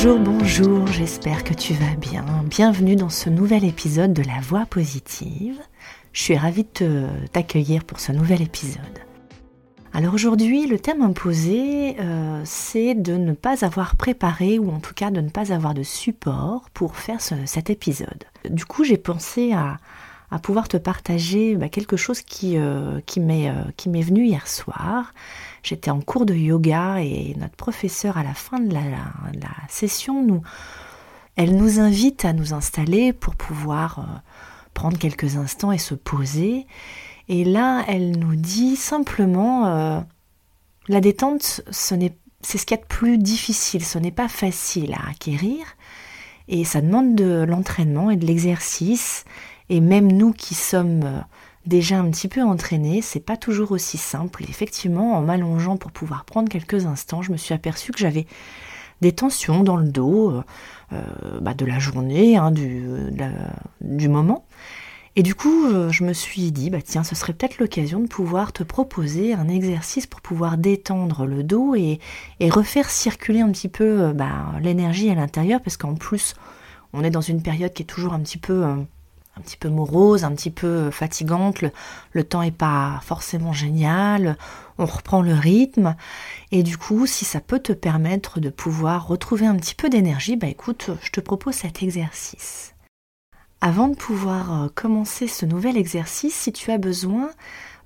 Bonjour, bonjour, j'espère que tu vas bien. Bienvenue dans ce nouvel épisode de la voie positive. Je suis ravie de t'accueillir pour ce nouvel épisode. Alors aujourd'hui, le thème imposé, euh, c'est de ne pas avoir préparé, ou en tout cas de ne pas avoir de support pour faire cet épisode. Du coup, j'ai pensé à, pouvoir te partager bah, quelque chose qui, euh, euh, qui m'est venu hier soir. J'étais en cours de yoga et notre professeur, à la fin de la, session, nous, elle nous invite à nous installer pour pouvoir prendre quelques instants et se poser. Et là, elle nous dit simplement, euh, la détente, ce n'est, c'est ce qu'il y a de plus difficile, ce n'est pas facile à acquérir, et ça demande de l'entraînement et de l'exercice, et même nous qui sommes euh, déjà un petit peu entraînés, c'est pas toujours aussi simple. effectivement, en m'allongeant pour pouvoir prendre quelques instants, je me suis aperçue que j'avais des tensions dans le dos euh, bah, de la journée, hein, du, moment. Et du coup, euh, je me suis dit, bah tiens, ce serait peut-être l'occasion de pouvoir te proposer un exercice pour pouvoir détendre le dos et, refaire circuler un petit peu euh, bah, l'énergie à l'intérieur, parce qu'en plus, on est dans une période qui est toujours un petit peu, euh, un petit peu morose, un petit peu fatigante. Le, temps est pas forcément génial. On reprend le rythme. Et du coup, si ça peut te permettre de pouvoir retrouver un petit peu d'énergie, bah écoute, je te propose cet exercice. Avant de pouvoir euh, commencer ce nouvel exercice, si tu as besoin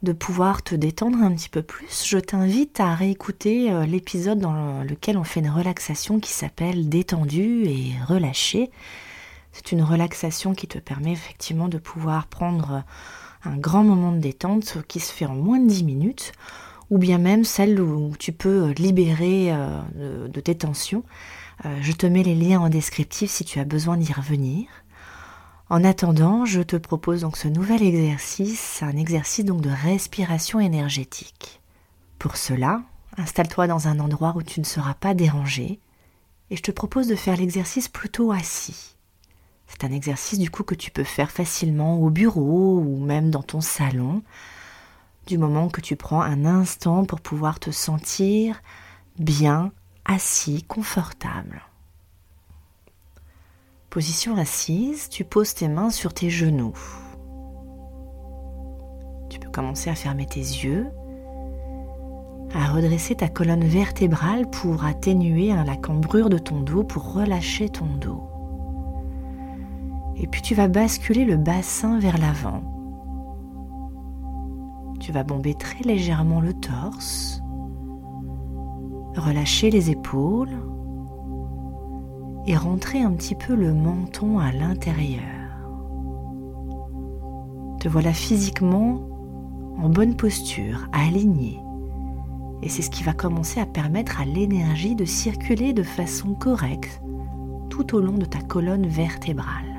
de pouvoir te détendre un petit peu plus, je t'invite à réécouter euh, l'épisode dans lequel on fait une relaxation qui s'appelle détendu et relâché. C'est une relaxation qui te permet effectivement de pouvoir prendre euh, un grand moment de détente qui se fait en moins de 10 minutes, ou bien même celle où tu peux libérer de tes tensions. Je te mets les liens en descriptif si tu as besoin d'y revenir. En attendant, je te propose donc ce nouvel exercice, un exercice donc de respiration énergétique. Pour cela, installe-toi dans un endroit où tu ne seras pas dérangé et je te propose de faire l'exercice plutôt assis. C'est un exercice du coup que tu peux faire facilement au bureau ou même dans ton salon, du moment que tu prends un instant pour pouvoir te sentir bien assis, confortable. Position assise, tu poses tes mains sur tes genoux. Tu peux commencer à fermer tes yeux, à redresser ta colonne vertébrale pour atténuer la cambrure de ton dos, pour relâcher ton dos. Et puis tu vas basculer le bassin vers l'avant. Tu vas bomber très légèrement le torse, relâcher les épaules, et rentrer un petit peu le menton à l'intérieur. Te voilà physiquement en bonne posture, aligné. Et c'est ce qui va commencer à permettre à l'énergie de circuler de façon correcte tout au long de ta colonne vertébrale.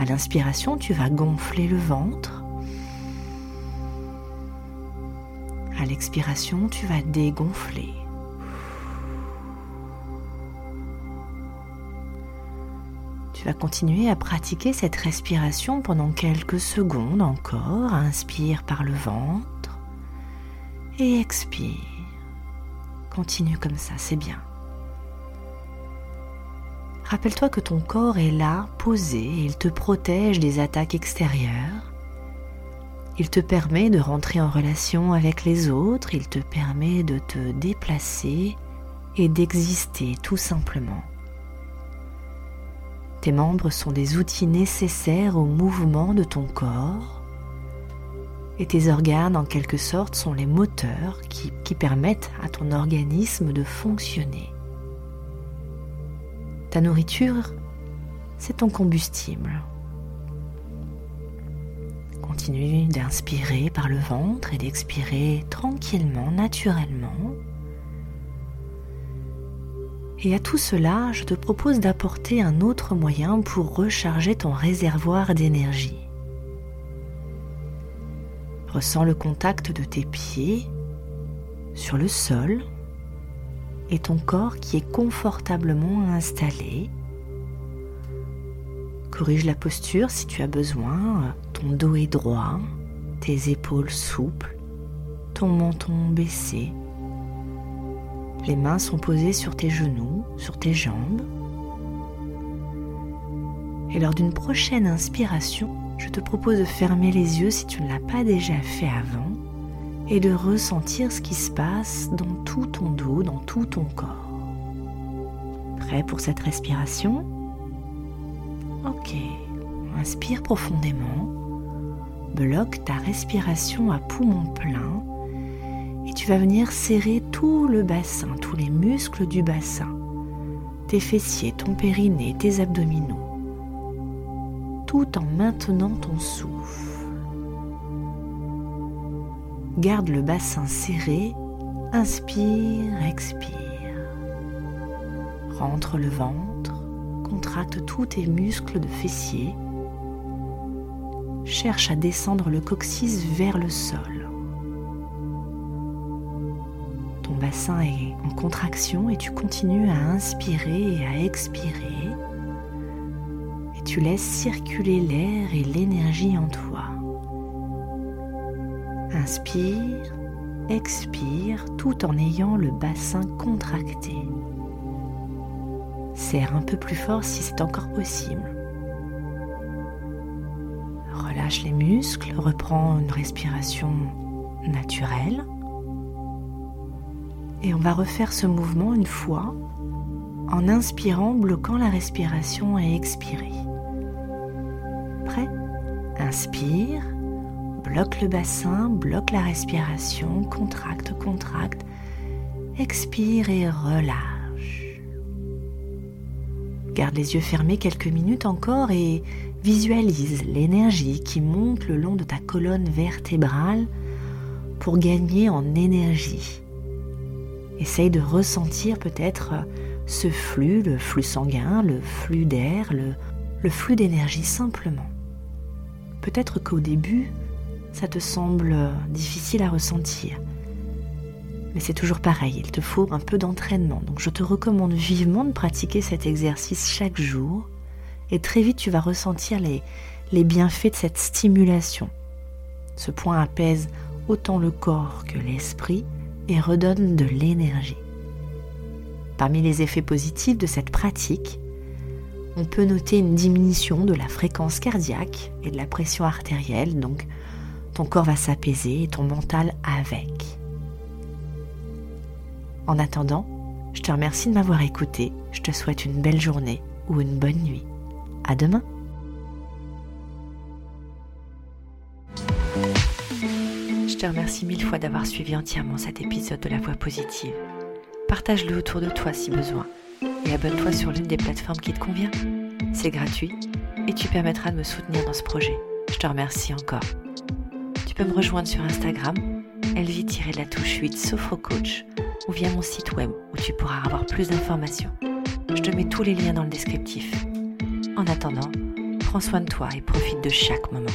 À l'inspiration, tu vas gonfler le ventre. À l'expiration, tu vas dégonfler. Tu vas continuer à pratiquer cette respiration pendant quelques secondes encore. Inspire par le ventre et expire. Continue comme ça, c'est bien. Rappelle-toi que ton corps est là, posé, il te protège des attaques extérieures. Il te permet de rentrer en relation avec les autres, il te permet de te déplacer et d'exister tout simplement. Tes membres sont des outils nécessaires au mouvement de ton corps et tes organes en quelque sorte sont les moteurs qui, permettent à ton organisme de fonctionner. Ta nourriture, c'est ton combustible. Continue d'inspirer par le ventre et d'expirer tranquillement, naturellement. Et à tout cela, je te propose d'apporter un autre moyen pour recharger ton réservoir d'énergie. Ressens le contact de tes pieds sur le sol et ton corps qui est confortablement installé. Corrige la posture si tu as besoin, ton dos est droit, tes épaules souples, ton menton baissé. Les mains sont posées sur tes genoux, sur tes jambes. Et lors d'une prochaine inspiration, je te propose de fermer les yeux si tu ne l'as pas déjà fait avant et de ressentir ce qui se passe dans tout ton dos, dans tout ton corps. Prêt pour cette respiration? Ok, inspire profondément, bloque ta respiration à poumon plein et tu vas venir serrer tout le bassin, tous les muscles du bassin, tes fessiers, ton périnée, tes abdominaux, tout en maintenant ton souffle. Garde le bassin serré, inspire, expire. Rentre le ventre, contracte tous tes muscles de fessiers. Cherche à descendre le coccyx vers le sol. bassin est en contraction et tu continues à inspirer et à expirer. Et tu laisses circuler l'air et l'énergie en toi. Inspire, expire tout en ayant le bassin contracté. Serre un peu plus fort si c'est encore possible. Relâche les muscles, reprends une respiration naturelle. Et on va refaire ce mouvement une fois en inspirant, bloquant la respiration et expirer. Prêt? Inspire, bloque le bassin, bloque la respiration, contracte, contracte, expire et relâche. Garde les yeux fermés quelques minutes encore et visualise l'énergie qui monte le long de ta colonne vertébrale pour gagner en énergie Essaye de ressentir peut-être ce flux, le flux sanguin, le flux d'air, le, flux d'énergie simplement. Peut-être qu'au début, ça te semble difficile à ressentir. Mais c'est toujours pareil, il te faut un peu d'entraînement. Donc je te recommande vivement de pratiquer cet exercice chaque jour et très vite tu vas ressentir les, les bienfaits de cette stimulation. Ce point apaise autant le corps que l'esprit et redonne de l'énergie. Parmi les effets positifs de cette pratique, on peut noter une diminution de la fréquence cardiaque et de la pression artérielle, donc ton corps va s'apaiser et ton mental avec. En attendant, je te remercie de m'avoir écouté, je te souhaite une belle journée ou une bonne nuit. À demain! te remercie mille fois d'avoir suivi entièrement cet épisode de La Voix Positive. Partage-le autour de toi si besoin et abonne-toi sur l'une des plateformes qui te convient. C'est gratuit et tu permettras de me soutenir dans ce projet. Je te remercie encore. Peux me rejoindre sur Instagram, elvie-la touche 8 Sophrocoach ou via mon site web où tu pourras avoir plus d'informations. Je te mets tous les liens dans le descriptif. En attendant, prends soin de toi et profite de chaque moment.